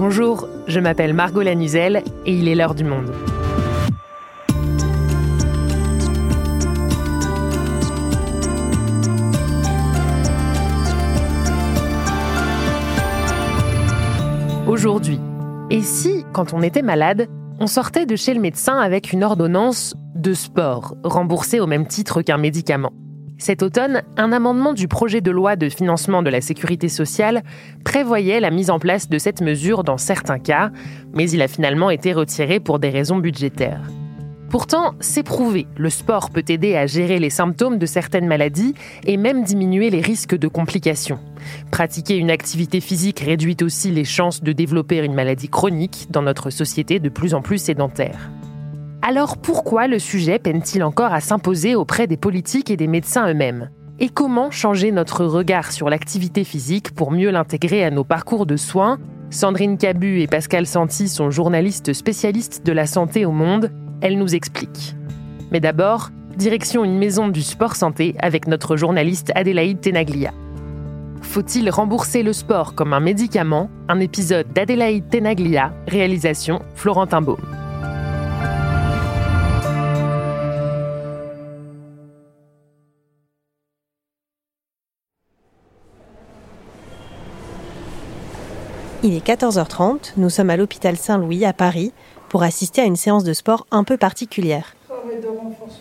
Bonjour, je m'appelle Margot Lanuzel et il est l'heure du monde. Aujourd'hui, et si, quand on était malade, on sortait de chez le médecin avec une ordonnance de sport, remboursée au même titre qu'un médicament? Cet automne, un amendement du projet de loi de financement de la sécurité sociale prévoyait la mise en place de cette mesure dans certains cas, mais il a finalement été retiré pour des raisons budgétaires. Pourtant, c'est prouvé, le sport peut aider à gérer les symptômes de certaines maladies et même diminuer les risques de complications. Pratiquer une activité physique réduit aussi les chances de développer une maladie chronique dans notre société de plus en plus sédentaire. Alors pourquoi le sujet peine-t-il encore à s'imposer auprès des politiques et des médecins eux-mêmes? Et comment changer notre regard sur l'activité physique pour mieux l'intégrer à nos parcours de soins? Sandrine Cabu et Pascal Santi sont journalistes spécialistes de la santé au monde. Elles nous expliquent. Mais d'abord, direction une maison du sport santé avec notre journaliste Adélaïde Tenaglia. Faut-il rembourser le sport comme un médicament? Un épisode d'Adélaïde Tenaglia, réalisation Florentin Baume. Il est 14h30, nous sommes à l'hôpital Saint-Louis à Paris pour assister à une séance de sport un peu particulière.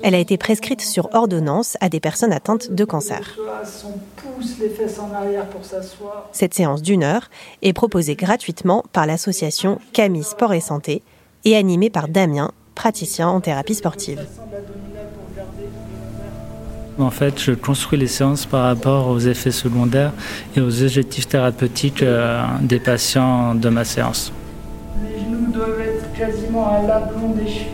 Elle a été prescrite sur ordonnance à des personnes atteintes de cancer. Cette séance d'une heure est proposée gratuitement par l'association Camille Sport et Santé et animée par Damien, praticien en thérapie sportive. En fait, je construis les séances par rapport aux effets secondaires et aux objectifs thérapeutiques euh, des patients de ma séance. Les genoux doivent être quasiment à l'aplomb des chevilles.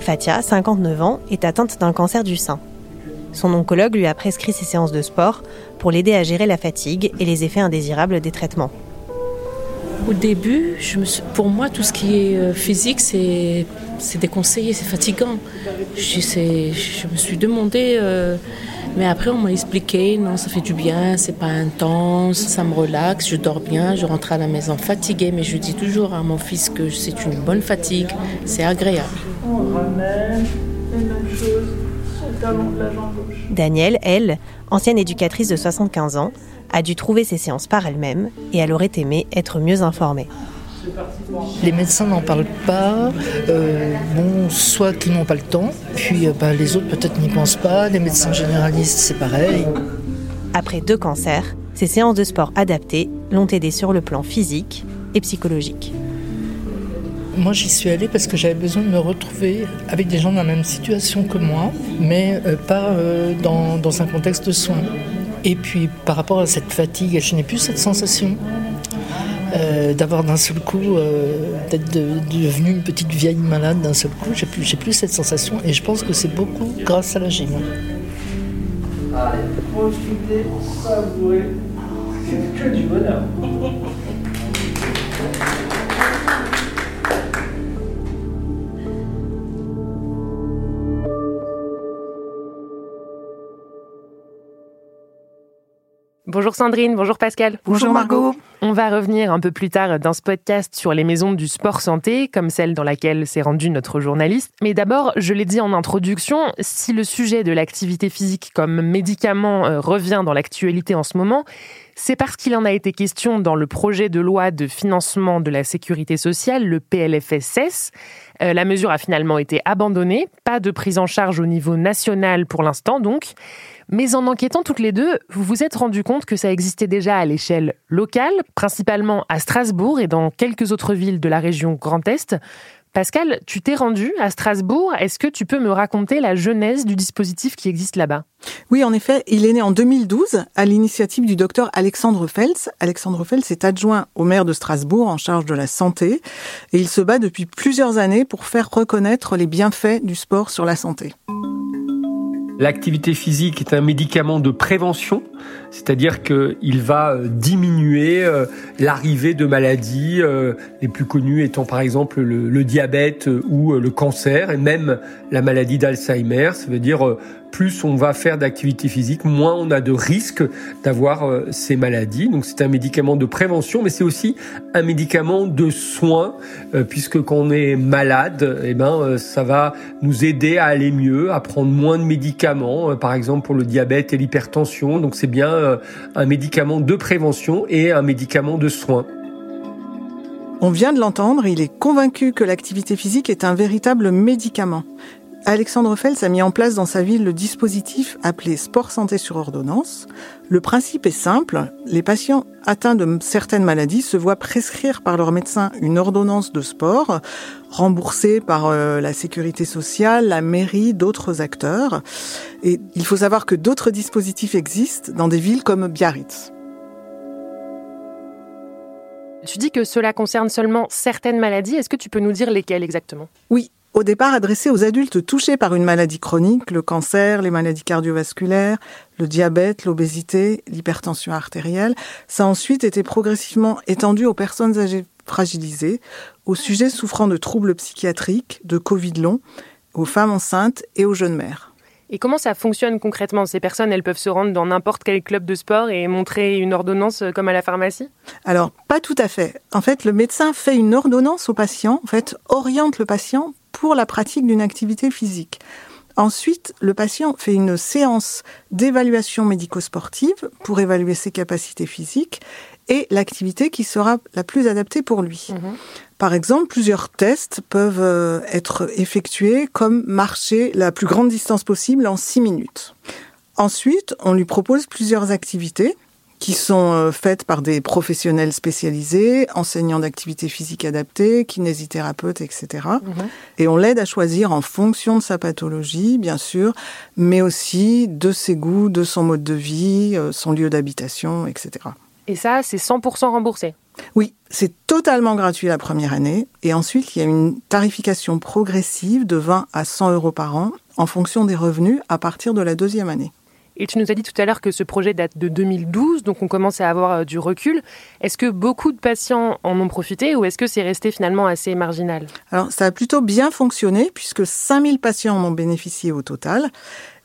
Fatia, 59 ans, est atteinte d'un cancer du sein. Son oncologue lui a prescrit ces séances de sport pour l'aider à gérer la fatigue et les effets indésirables des traitements. Au début, pour moi, tout ce qui est euh, physique, c'est déconseillé, c'est fatigant. Je, me suis demandé, euh, mais après on m'a expliqué, non, ça fait du bien, c'est pas intense, ça me relaxe, je dors bien, je rentre à la maison fatiguée, mais je dis toujours à mon fils que c'est une bonne fatigue, c'est agréable. Danielle, elle, ancienne éducatrice de 75 ans, a dû trouver ses séances par elle-même et elle aurait aimé être mieux informée. Les médecins n'en parlent pas, euh, bon, soit qu'ils n'ont pas le temps, puis euh, bah, les autres peut-être n'y pensent pas, les médecins généralistes c'est pareil. Après deux cancers, ces séances de sport adaptées l'ont aidé sur le plan physique et psychologique. Moi, j'y suis allée parce que j'avais besoin de me retrouver avec des gens dans la même situation que moi, mais euh, pas dans, dans, un contexte de soins. Et puis par rapport à cette fatigue, je n'ai plus cette sensation euh, d'avoir d'un seul coup, euh, d'être devenue une petite vieille malade d'un seul coup. J'ai plus, plus cette sensation et je pense que c'est beaucoup grâce à la gym. C'est que du bonheur. Bonjour Sandrine, bonjour Pascal. Bonjour Margot. On va revenir un peu plus tard dans ce podcast sur les maisons du sport santé, comme celle dans laquelle s'est rendu notre journaliste. Mais d'abord, je l'ai dit en introduction, si le sujet de l'activité physique comme médicament euh, revient dans l'actualité en ce moment, c'est parce qu'il en a été question dans le projet de loi de financement de la sécurité sociale, le PLFSS. Euh, la mesure a finalement été abandonnée, pas de prise en charge au niveau national pour l'instant donc. Mais en enquêtant toutes les deux, vous vous êtes rendu compte que ça existait déjà à l'échelle locale, principalement à Strasbourg et dans quelques autres villes de la région Grand Est. Pascal, tu t'es rendu à Strasbourg. Est-ce que tu peux me raconter la genèse du dispositif qui existe là-bas? Oui, en effet, il est né en 2012 à l'initiative du docteur Alexandre Fels. Alexandre Fels est adjoint au maire de Strasbourg en charge de la santé et il se bat depuis plusieurs années pour faire reconnaître les bienfaits du sport sur la santé. L'activité physique est un médicament de prévention, c'est-à-dire qu'il va euh, diminuer euh, l'arrivée de maladies, euh, les plus connues étant par exemple le, diabète ou le cancer, et même la maladie d'Alzheimer. Ça veut dire plus on va faire d'activité physique, moins on a de risques d'avoir euh, ces maladies. Donc c'est un médicament de prévention, mais c'est aussi un médicament de soin, euh, puisque quand on est malade, eh ben euh, ça va nous aider à aller mieux, à prendre moins de médicaments, par exemple pour le diabète et l'hypertension. Donc c'est bien un médicament de prévention et un médicament de soin. On vient de l'entendre, il est convaincu que l'activité physique est un véritable médicament. Alexandre Fels a mis en place dans sa ville le dispositif appelé Sport Santé sur ordonnance. Le principe est simple, les patients atteints de certaines maladies se voient prescrire par leur médecin une ordonnance de sport, remboursée par euh, la sécurité sociale, la mairie, d'autres acteurs. Et il faut savoir que d'autres dispositifs existent dans des villes comme Biarritz. Tu dis que cela concerne seulement certaines maladies. Est-ce que tu peux nous dire lesquelles exactement? Oui, au départ adressé aux adultes touchés par une maladie chronique, le cancer, les maladies cardiovasculaires, le diabète, l'obésité, l'hypertension artérielle. Ça a ensuite été progressivement étendu aux personnes âgées fragilisées, aux sujets souffrant de troubles psychiatriques, de Covid long, aux femmes enceintes et aux jeunes mères. Et comment ça fonctionne concrètement? Ces personnes, elles peuvent se rendre dans n'importe quel club de sport et montrer une ordonnance euh, comme à la pharmacie? Alors, pas tout à fait. En fait, le médecin fait une ordonnance au patient, en fait, oriente le patient pour la pratique d'une activité physique. Ensuite, le patient fait une séance d'évaluation médico-sportive pour évaluer ses capacités physiques et l'activité qui sera la plus adaptée pour lui. Mhm. Par exemple, plusieurs tests peuvent euh, être effectués comme marcher la plus grande distance possible en 6 minutes. Ensuite, on lui propose plusieurs activités qui sont euh, faites par des professionnels spécialisés, enseignants d'activité physique adaptée, kinésithérapeutes, etc. Mhm. Et on l'aide à choisir en fonction de sa pathologie, bien sûr, mais aussi de ses goûts, de son mode de vie, euh, son lieu d'habitation, etc. Et ça, c'est 100% remboursé Oui, c'est totalement gratuit la première année. Et ensuite, il y a une tarification progressive de 20 à 100 euros par an en fonction des revenus à partir de la deuxième année. Et tu nous as dit tout à l'heure que ce projet date de 2012, donc on commence à avoir euh, du recul. Est-ce que beaucoup de patients en ont profité ou est-ce que c'est resté finalement assez marginal? Alors ça a plutôt bien fonctionné puisque 5000 patients en ont bénéficié au total.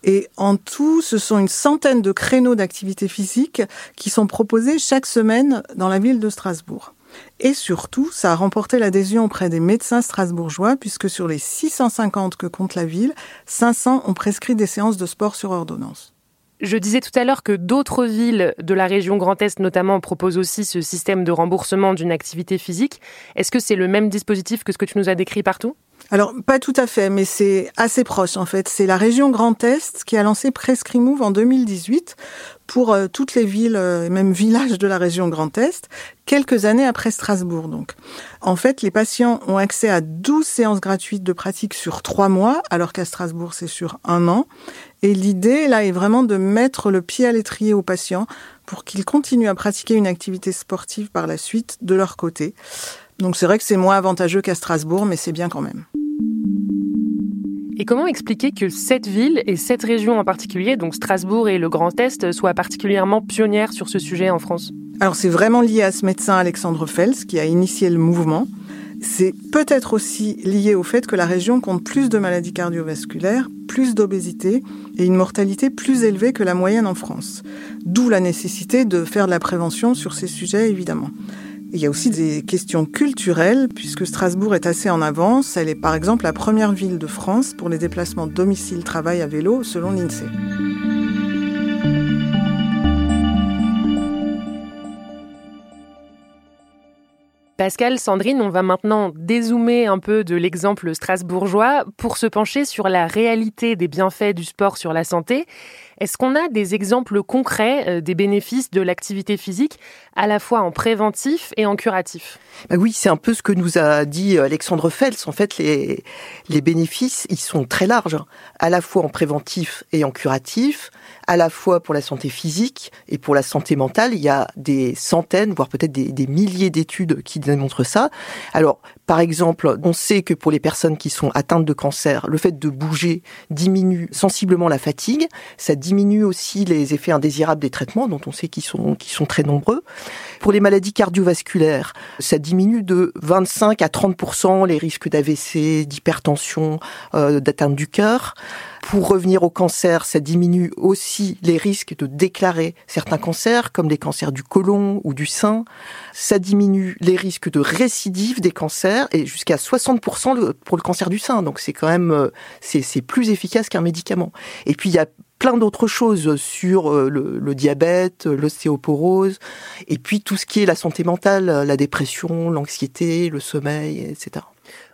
Et en tout, ce sont une centaine de créneaux d'activité physique qui sont proposés chaque semaine dans la ville de Strasbourg. Et surtout, ça a remporté l'adhésion auprès des médecins strasbourgeois, puisque sur les 650 que compte la ville, 500 ont prescrit des séances de sport sur ordonnance. Je disais tout à l'heure que d'autres villes de la région Grand Est notamment proposent aussi ce système de remboursement d'une activité physique. Est-ce que c'est le même dispositif que ce que tu nous as décrit partout? Alors, pas tout à fait, mais c'est assez proche en fait. C'est la région Grand Est qui a lancé Prescrimove en 2018 pour euh, toutes les villes euh, et même villages de la région Grand Est, quelques années après Strasbourg donc. En fait, les patients ont accès à 12 séances gratuites de pratique sur trois mois, alors qu'à Strasbourg c'est sur un an. Et l'idée là est vraiment de mettre le pied à l'étrier aux patients pour qu'ils continuent à pratiquer une activité sportive par la suite de leur côté. Donc c'est vrai que c'est moins avantageux qu'à Strasbourg, mais c'est bien quand même. Et comment expliquer que cette ville et cette région en particulier, donc Strasbourg et le Grand Est, soient particulièrement pionnières sur ce sujet en France? Alors c'est vraiment lié à ce médecin Alexandre Fels qui a initié le mouvement. C'est peut-être aussi lié au fait que la région compte plus de maladies cardiovasculaires, plus d'obésité et une mortalité plus élevée que la moyenne en France. D'où la nécessité de faire de la prévention sur ces sujets, évidemment. Il y a aussi des questions culturelles, puisque Strasbourg est assez en avance. Elle est par exemple la première ville de France pour les déplacements domicile-travail à vélo, selon l'INSEE. Pascal, Sandrine, on va maintenant dézoomer un peu de l'exemple strasbourgeois pour se pencher sur la réalité des bienfaits du sport sur la santé. Est-ce qu'on a des exemples concrets euh, des bénéfices de l'activité physique, à la fois en préventif et en curatif? Bah Oui, c'est un peu ce que nous a dit Alexandre Fels. En fait, les, bénéfices, ils sont très larges, à la fois en préventif et en curatif à la fois pour la santé physique et pour la santé mentale. Il y a des centaines, voire peut-être des, milliers d'études qui démontrent ça. Alors, Par exemple, on sait que pour les personnes qui sont atteintes de cancer, le fait de bouger diminue sensiblement la fatigue. Ça diminue aussi les effets indésirables des traitements, dont on sait qu'ils sont, sont très nombreux. Pour les maladies cardiovasculaires, ça diminue de 25 à 30% les risques d'AVC, d'hypertension, euh, d'atteinte du cœur. Pour revenir au cancer, ça diminue aussi les risques de déclarer certains cancers, comme les cancers du côlon ou du sein. Ça diminue les risques de récidive des cancers et jusqu'à 60% pour le cancer du sein. Donc c'est quand même euh, c'est plus efficace qu'un médicament. Et puis il y a plein d'autres choses sur euh, le, le diabète, l'ostéoporose, et puis tout ce qui est la santé mentale, la dépression, l'anxiété, le sommeil, etc.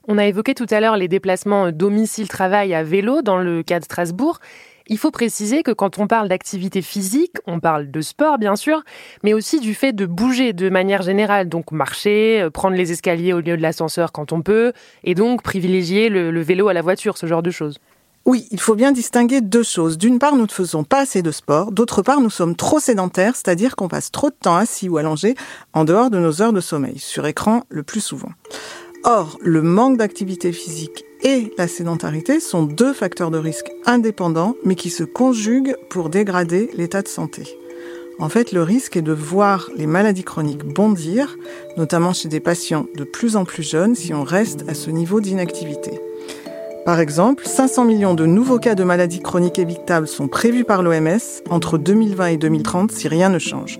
On a évoqué tout à l'heure les déplacements domicile-travail à vélo dans le cas de Strasbourg. Il faut préciser que quand on parle d'activité physique, on parle de sport bien sûr, mais aussi du fait de bouger de manière générale, donc marcher, euh, prendre les escaliers au lieu de l'ascenseur quand on peut, et donc privilégier le, vélo à la voiture, ce genre de choses. Oui, il faut bien distinguer deux choses. D'une part, nous ne faisons pas assez de sport. D'autre part, nous sommes trop sédentaires, c'est-à-dire qu'on passe trop de temps assis ou allongé en dehors de nos heures de sommeil, sur écran le plus souvent. Or, le manque d'activité physique et la sédentarité sont deux facteurs de risque indépendants, mais qui se conjuguent pour dégrader l'état de santé. En fait, le risque est de voir les maladies chroniques bondir, notamment chez des patients de plus en plus jeunes, si on reste à ce niveau d'inactivité. Par exemple, 500 millions de nouveaux cas de maladies chroniques évitables sont prévus par l'OMS entre 2020 et 2030 si rien ne change.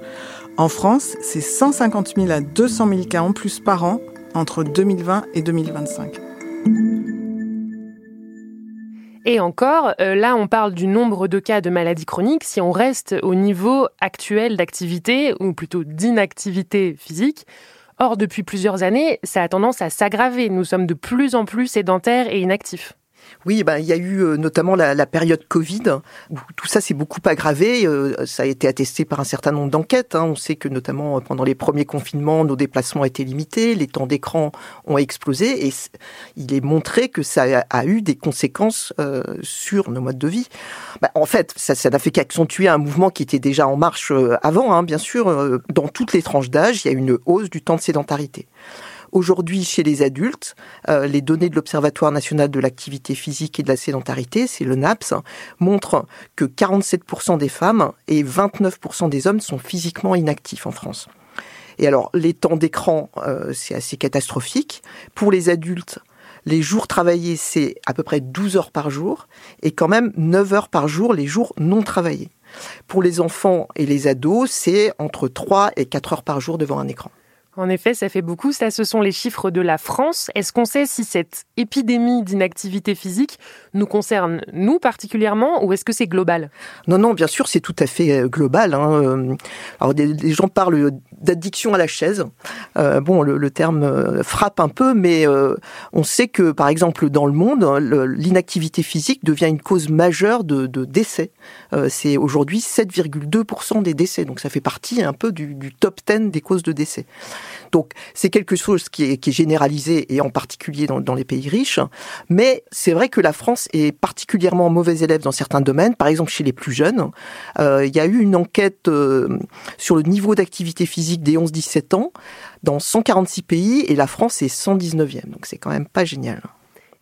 En France, c'est 150 000 à 200 000 cas en plus par an entre 2020 et 2025. Et encore, euh, là, on parle du nombre de cas de maladies chroniques si on reste au niveau actuel d'activité, ou plutôt d'inactivité physique. Or, depuis plusieurs années, ça a tendance à s'aggraver. Nous sommes de plus en plus sédentaires et inactifs. Oui, ben, il y a eu euh, notamment la, période Covid où tout ça s'est beaucoup aggravé. Euh, ça a été attesté par un certain nombre d'enquêtes. Hein. On sait que notamment euh, pendant les premiers confinements, nos déplacements étaient limités, les temps d'écran ont explosé et il est montré que ça a, eu des conséquences sur nos modes de vie. Ben, en fait, ça n'a fait qu'accentuer un mouvement qui était déjà en marche avant, hein, bien sûr. Dans toutes les tranches d'âge, il y a une hausse du temps de sédentarité. Aujourd'hui, chez les adultes, euh, les données de l'Observatoire national de l'activité physique et de la sédentarité, c'est le NAPS, montrent que 47% des femmes et 29% des hommes sont physiquement inactifs en France. Et alors, les temps d'écran, euh, c'est assez catastrophique. Pour les adultes, les jours travaillés, c'est à peu près 12 heures par jour, et quand même 9 heures par jour les jours non travaillés. Pour les enfants et les ados, c'est entre 3 et 4 heures par jour devant un écran. En effet, ça fait beaucoup. Ça, ce sont les chiffres de la France. Est-ce qu'on sait si cette épidémie d'inactivité physique nous concerne, nous particulièrement, ou est-ce que c'est global? Non, non, bien sûr, c'est tout à fait euh, global. Hein. Euh, alors, des, gens parlent d'addiction à la chaise. Euh, bon, le, terme frappe un peu, mais on sait que, par exemple, dans le monde, l'inactivité physique devient une cause majeure de, décès. c'est aujourd'hui 7,2% des décès. Donc, ça fait partie un peu du, du top 10 des causes de décès. Donc c'est quelque chose qui est, généralisé et en particulier dans, les pays riches. Mais c'est vrai que la France est particulièrement mauvais élève dans certains domaines. Par exemple chez les plus jeunes, euh, il y a eu une enquête euh, sur le niveau d'activité physique des 11-17 ans dans 146 pays et la France est 119e. Donc c'est quand même pas génial.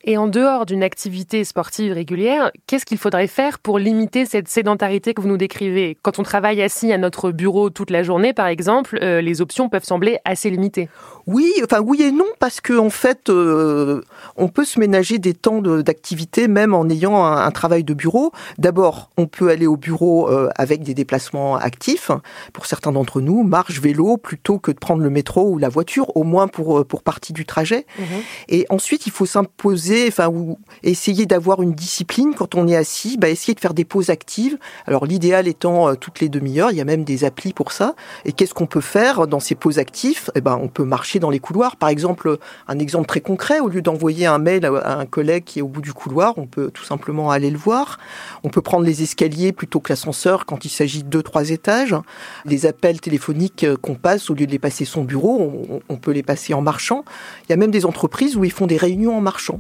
Et en dehors d'une activité sportive régulière, qu'est-ce qu'il faudrait faire pour limiter cette sédentarité que vous nous décrivez? Quand on travaille assis à notre bureau toute la journée, par exemple, euh, les options peuvent sembler assez limitées. Oui, enfin oui et non, parce que en fait, euh, on peut se ménager des temps d'activité même en ayant un, travail de bureau. D'abord, on peut aller au bureau euh, avec des déplacements actifs. Pour certains d'entre nous, marche, vélo, plutôt que de prendre le métro ou la voiture, au moins pour pour partie du trajet. Mhm. Et ensuite, il faut s'imposer enfin, ou essayer d'avoir une discipline quand on est assis, bah, essayer de faire des pauses actives. Alors l'idéal étant euh, toutes les demi-heures, il y a même des applis pour ça. Et qu'est-ce qu'on peut faire dans ces pauses actives? Eh ben, on peut marcher dans les couloirs. Par exemple, un exemple très concret, au lieu d'envoyer un mail à un collègue qui est au bout du couloir, on peut tout simplement aller le voir. On peut prendre les escaliers plutôt que l'ascenseur quand il s'agit de deux, trois étages. Les appels téléphoniques euh, qu'on passe, au lieu de les passer son bureau, on peut les passer en marchant. Il y a même des entreprises où ils font des réunions en marchant.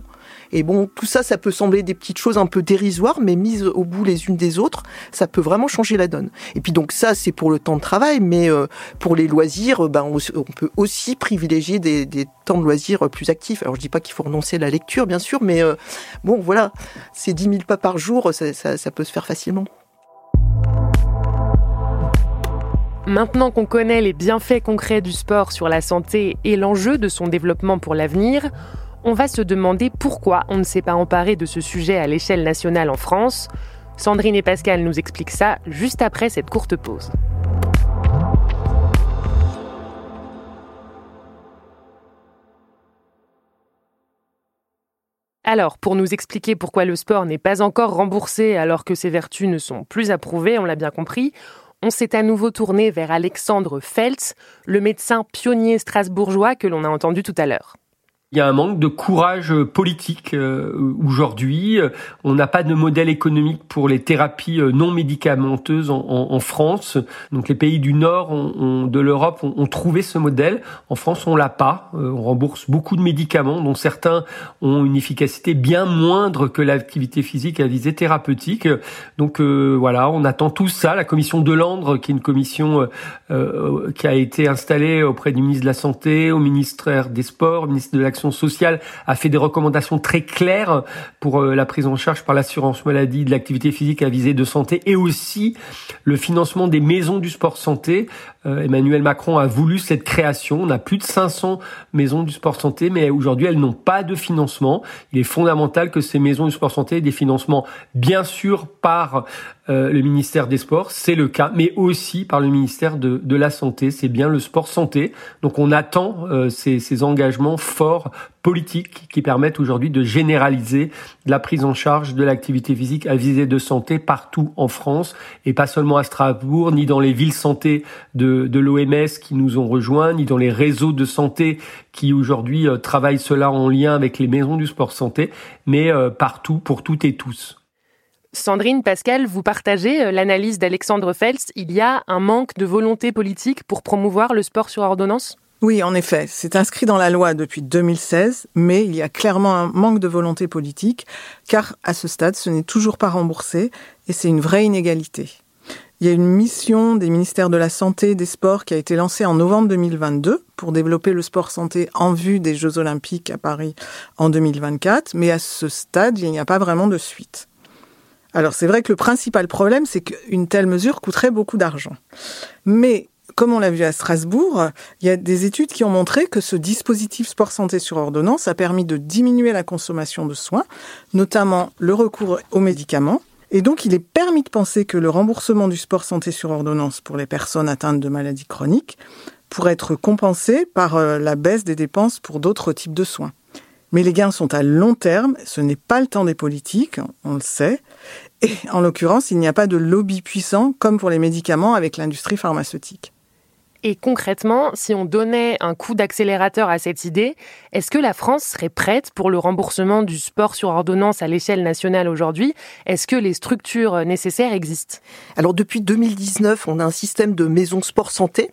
Et bon, tout ça, ça peut sembler des petites choses un peu dérisoires, mais mises au bout les unes des autres, ça peut vraiment changer la donne. Et puis donc ça, c'est pour le temps de travail, mais euh, pour les loisirs, ben, on, peut aussi privilégier des, temps de loisirs plus actifs. Alors je dis pas qu'il faut renoncer à la lecture, bien sûr, mais euh, bon, voilà, c'est 10 000 pas par jour, ça peut se faire facilement. Maintenant qu'on connaît les bienfaits concrets du sport sur la santé et l'enjeu de son développement pour l'avenir, on va se demander pourquoi on ne s'est pas emparé de ce sujet à l'échelle nationale en France. Sandrine et Pascal nous expliquent ça juste après cette courte pause. Alors, pour nous expliquer pourquoi le sport n'est pas encore remboursé alors que ses vertus ne sont plus approuvées, on l'a bien compris, on s'est à nouveau tourné vers Alexandre Feltz, le médecin pionnier strasbourgeois que l'on a entendu tout à l'heure. Il y a un manque de courage politique euh, aujourd'hui. On n'a pas de modèle économique pour les thérapies euh, non médicamenteuses en, France. Donc les pays du nord de l'Europe ont, trouvé ce modèle. En France, on l'a pas. Euh, on rembourse beaucoup de médicaments, dont certains ont une efficacité bien moindre que l'activité physique à visée thérapeutique. Donc voilà, on attend tout ça. La commission de Landre, qui est une commission qui a été installée auprès du ministre de la Santé, au ministère des Sports, au ministre de l'Action sociale a fait des recommandations très claires pour euh, la prise en charge par l'assurance maladie de l'activité physique à visée de santé et aussi le financement des maisons du sport santé. Euh, Emmanuel Macron a voulu cette création. On a plus de 500 maisons du sport santé, mais aujourd'hui elles n'ont pas de financement. Il est fondamental que ces maisons du sport santé aient des financements, bien sûr par euh, le ministère des Sports, c'est le cas, mais aussi par le ministère de, la Santé. C'est bien le sport santé. Donc on attend euh, ces, ces, engagements forts politiques qui permettent aujourd'hui de généraliser la prise en charge de l'activité physique à visée de santé partout en France et pas seulement à Strasbourg, ni dans les villes santé de, de l'OMS qui nous ont rejoints, ni dans les réseaux de santé qui aujourd'hui euh, travaillent cela en lien avec les maisons du sport santé, mais partout pour toutes et tous. Sandrine, Pascal, vous partagez euh, l'analyse d'Alexandre Fels. Il y a un manque de volonté politique pour promouvoir le sport sur ordonnance? Oui, en effet, c'est inscrit dans la loi depuis 2016, mais il y a clairement un manque de volonté politique, car à ce stade, ce n'est toujours pas remboursé, et c'est une vraie inégalité. Il y a une mission des ministères de la Santé et des Sports qui a été lancée en novembre 2022 pour développer le sport santé en vue des Jeux Olympiques à Paris en 2024, mais à ce stade, il n'y a pas vraiment de suite. Alors c'est vrai que le principal problème, c'est qu'une telle mesure coûterait beaucoup d'argent. Mais comme on l'a vu à Strasbourg, il y a des études qui ont montré que ce dispositif sport santé sur ordonnance a permis de diminuer la consommation de soins, notamment le recours aux médicaments. Et donc, il est permis de penser que le remboursement du sport santé sur ordonnance pour les personnes atteintes de maladies chroniques pourrait être compensé par euh, la baisse des dépenses pour d'autres types de soins. Mais les gains sont à long terme, ce n'est pas le temps des politiques, on le sait. Et en l'occurrence, il n'y a pas de lobby puissant comme pour les médicaments avec l'industrie pharmaceutique. Et concrètement, si on donnait un coup d'accélérateur à cette idée, est-ce que la France serait prête pour le remboursement du sport sur ordonnance à l'échelle nationale aujourd'hui? Est-ce que les structures nécessaires existent? Alors depuis 2019, on a un système de maisons sport santé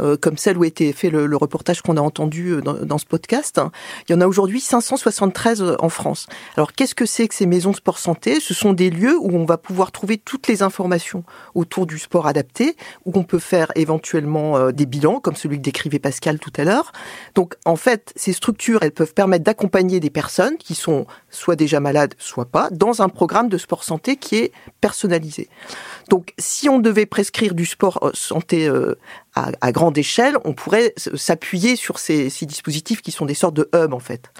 euh, comme celle où été fait le, reportage qu'on a entendu euh, dans, ce podcast. Il y en a aujourd'hui 573 euh, en France. Alors qu'est-ce que c'est que ces maisons sport santé? Ce sont des lieux où on va pouvoir trouver toutes les informations autour du sport adapté, où on peut faire éventuellement des bilans, comme celui que décrivait Pascal tout à l'heure. Donc en fait, ces structures, elles peuvent permettre d'accompagner des personnes qui sont soit déjà malades, soit pas, dans un programme de sport santé qui est personnalisé. Donc si on devait prescrire du sport santé à, grande échelle, on pourrait s'appuyer sur ces, dispositifs qui sont des sortes de hubs en fait.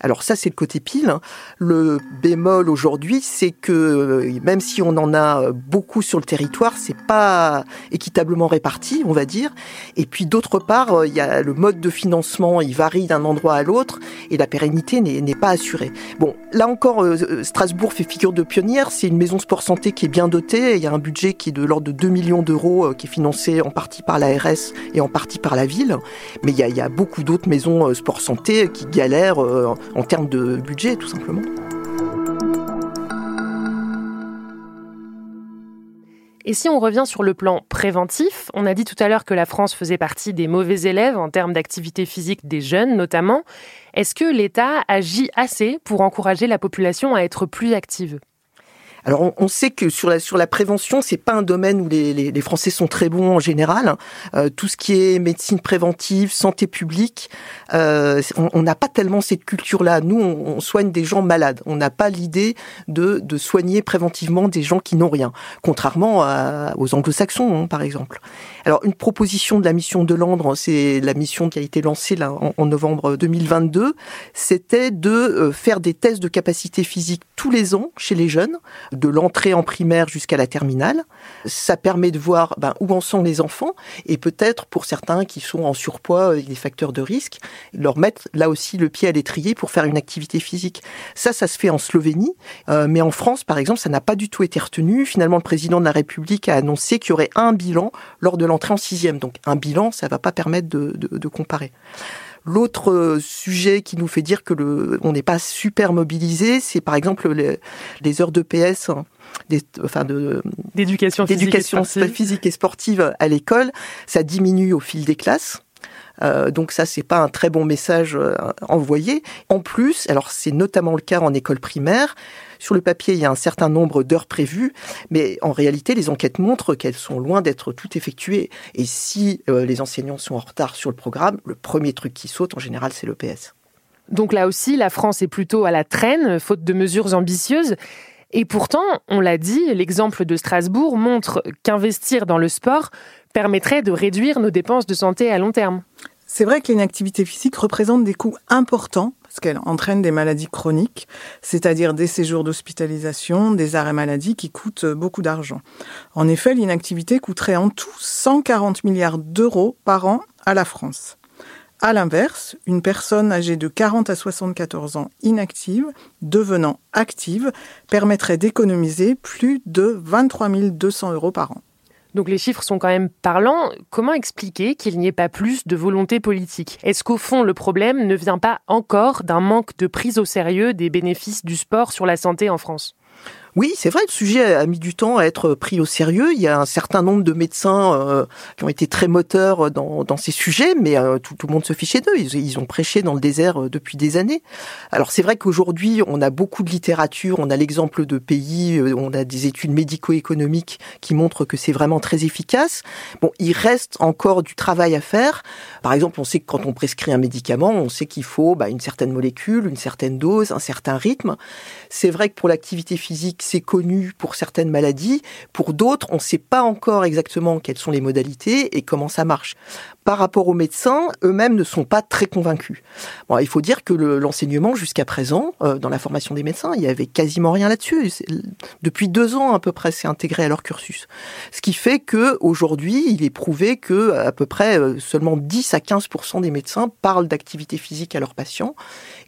Alors ça c'est le côté pile. Le bémol aujourd'hui, c'est que euh, même si on en a beaucoup sur le territoire, c'est pas équitablement réparti, on va dire. Et puis d'autre part, euh, il y a le mode de financement, il varie d'un endroit à l'autre et la pérennité n'est pas assurée. Bon, là encore, euh, Strasbourg fait figure de pionnière. C'est une maison sport santé qui est bien dotée. Il y a un budget qui est de l'ordre de 2 millions d'euros, qui est financé en partie par la et en partie par la ville. Mais il y a, beaucoup d'autres maisons euh, sport santé qui galèrent euh, en termes de budget, tout simplement. Et si on revient sur le plan préventif, on a dit tout à l'heure que la France faisait partie des mauvais élèves en termes d'activité physique des jeunes notamment. Est-ce que l'État agit assez pour encourager la population à être plus active? Alors on, sait que sur la sur la prévention, c'est pas un domaine où les, Français sont très bons en général. Euh, tout ce qui est médecine préventive, santé publique, euh, on n'a pas tellement cette culture-là. Nous, on, soigne des gens malades. On n'a pas l'idée de, soigner préventivement des gens qui n'ont rien, contrairement aux anglo-saxons, hein, par exemple. Alors une proposition de la mission de Landre, c'est la mission qui a été lancée là en, en novembre 2022, c'était de euh, faire des tests de capacité physique tous les ans chez les jeunes de l'entrée en primaire jusqu'à la terminale. Ça permet de voir ben, où en sont les enfants et peut-être pour certains qui sont en surpoids et des facteurs de risque, leur mettre là aussi le pied à l'étrier pour faire une activité physique. Ça, ça se fait en Slovénie, euh, mais en France, par exemple, ça n'a pas du tout été retenu. Finalement, le président de la République a annoncé qu'il y aurait un bilan lors de l'entrée en sixième. Donc un bilan, ça va pas permettre de comparer. L'autre euh, sujet qui nous fait dire que le, on n'est pas super mobilisé, c'est par exemple les, les heures d'EPS, hein, des, enfin de d'éducation physique, physique, et sportive à l'école, ça diminue au fil des classes. Euh, donc ça, c'est pas un très bon message euh, envoyé. En plus, alors c'est notamment le cas en école primaire. Sur le papier, il y a un certain nombre d'heures prévues, mais en réalité, les enquêtes montrent qu'elles sont loin d'être toutes effectuées. Et si euh, les enseignants sont en retard sur le programme, le premier truc qui saute, en général, c'est l'EPS. Donc là aussi, la France est plutôt à la traîne, faute de mesures ambitieuses. Et pourtant, on l'a dit, l'exemple de Strasbourg montre qu'investir dans le sport permettrait de réduire nos dépenses de santé à long terme. C'est vrai que l'inactivité physique représente des coûts importants qu'elle entraîne des maladies chroniques, c'est-à-dire des séjours d'hospitalisation, des arrêts maladie qui coûtent beaucoup d'argent. En effet, l'inactivité coûterait en tout 140 milliards d'euros par an à la France. À l'inverse, une personne âgée de 40 à 74 ans inactive, devenant active, permettrait d'économiser plus de 23 200 euros par an. Donc les chiffres sont quand même parlants. Comment expliquer qu'il n'y ait pas plus de volonté politique? Est-ce qu'au fond, le problème ne vient pas encore d'un manque de prise au sérieux des bénéfices du sport sur la santé en France? Oui, c'est vrai, le sujet a mis du temps à être pris au sérieux. Il y a un certain nombre de médecins euh, qui ont été très moteurs dans, dans ces sujets, mais euh, tout, le monde se fichait d'eux. Ils, ont prêché dans le désert euh, depuis des années. Alors c'est vrai qu'aujourd'hui, on a beaucoup de littérature, on a l'exemple de pays, euh, on a des études médico-économiques qui montrent que c'est vraiment très efficace. Bon, il reste encore du travail à faire. Par exemple, on sait que quand on prescrit un médicament, on sait qu'il faut bah, une certaine molécule, une certaine dose, un certain rythme. C'est vrai que pour l'activité physique, c'est connu pour certaines maladies. Pour d'autres, on ne sait pas encore exactement quelles sont les modalités et comment ça marche. Par rapport aux médecins, eux-mêmes ne sont pas très convaincus. Bon, il faut dire que l'enseignement jusqu'à présent, euh, dans la formation des médecins, il y avait quasiment rien là-dessus. Depuis deux ans à peu près, c'est intégré à leur cursus. Ce qui fait que aujourd'hui, il est prouvé que à peu près euh, seulement 10 à 15 des médecins parlent d'activité physique à leurs patients.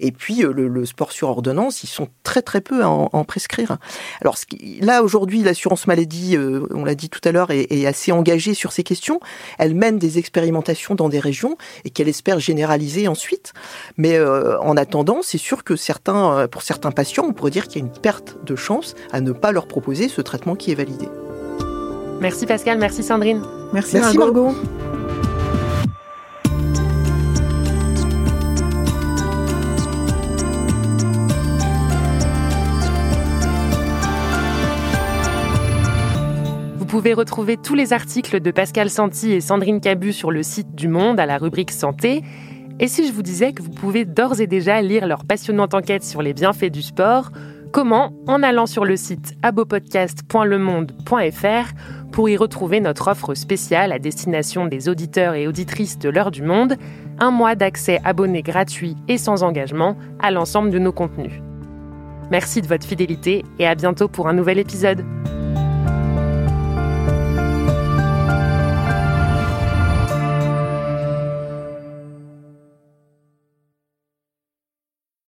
Et puis euh, le, sport sur ordonnance, ils sont très très peu à en prescrire. Alors là aujourd'hui, l'assurance maladie, euh, on l'a dit tout à l'heure, est, est, assez engagée sur ces questions. Elle mène des expérimentations dans des régions et qu'elle espère généraliser ensuite. Mais euh, en attendant, c'est sûr que certains, euh, pour certains patients, on pourrait dire qu'il y a une perte de chance à ne pas leur proposer ce traitement qui est validé. Merci Pascal, merci Sandrine. Merci, merci Margot. Margot. Pouvez retrouver tous les articles de Pascal Santi et Sandrine Cabu sur le site du Monde à la rubrique Santé. Et si je vous disais que vous pouvez d'ores et déjà lire leur passionnante enquête sur les bienfaits du sport, comment? En allant sur le site abopodcast.lemonde.fr pour y retrouver notre offre spéciale à destination des auditeurs et auditrices de l'heure du monde, un mois d'accès abonné gratuit et sans engagement à l'ensemble de nos contenus. Merci de votre fidélité et à bientôt pour un nouvel épisode.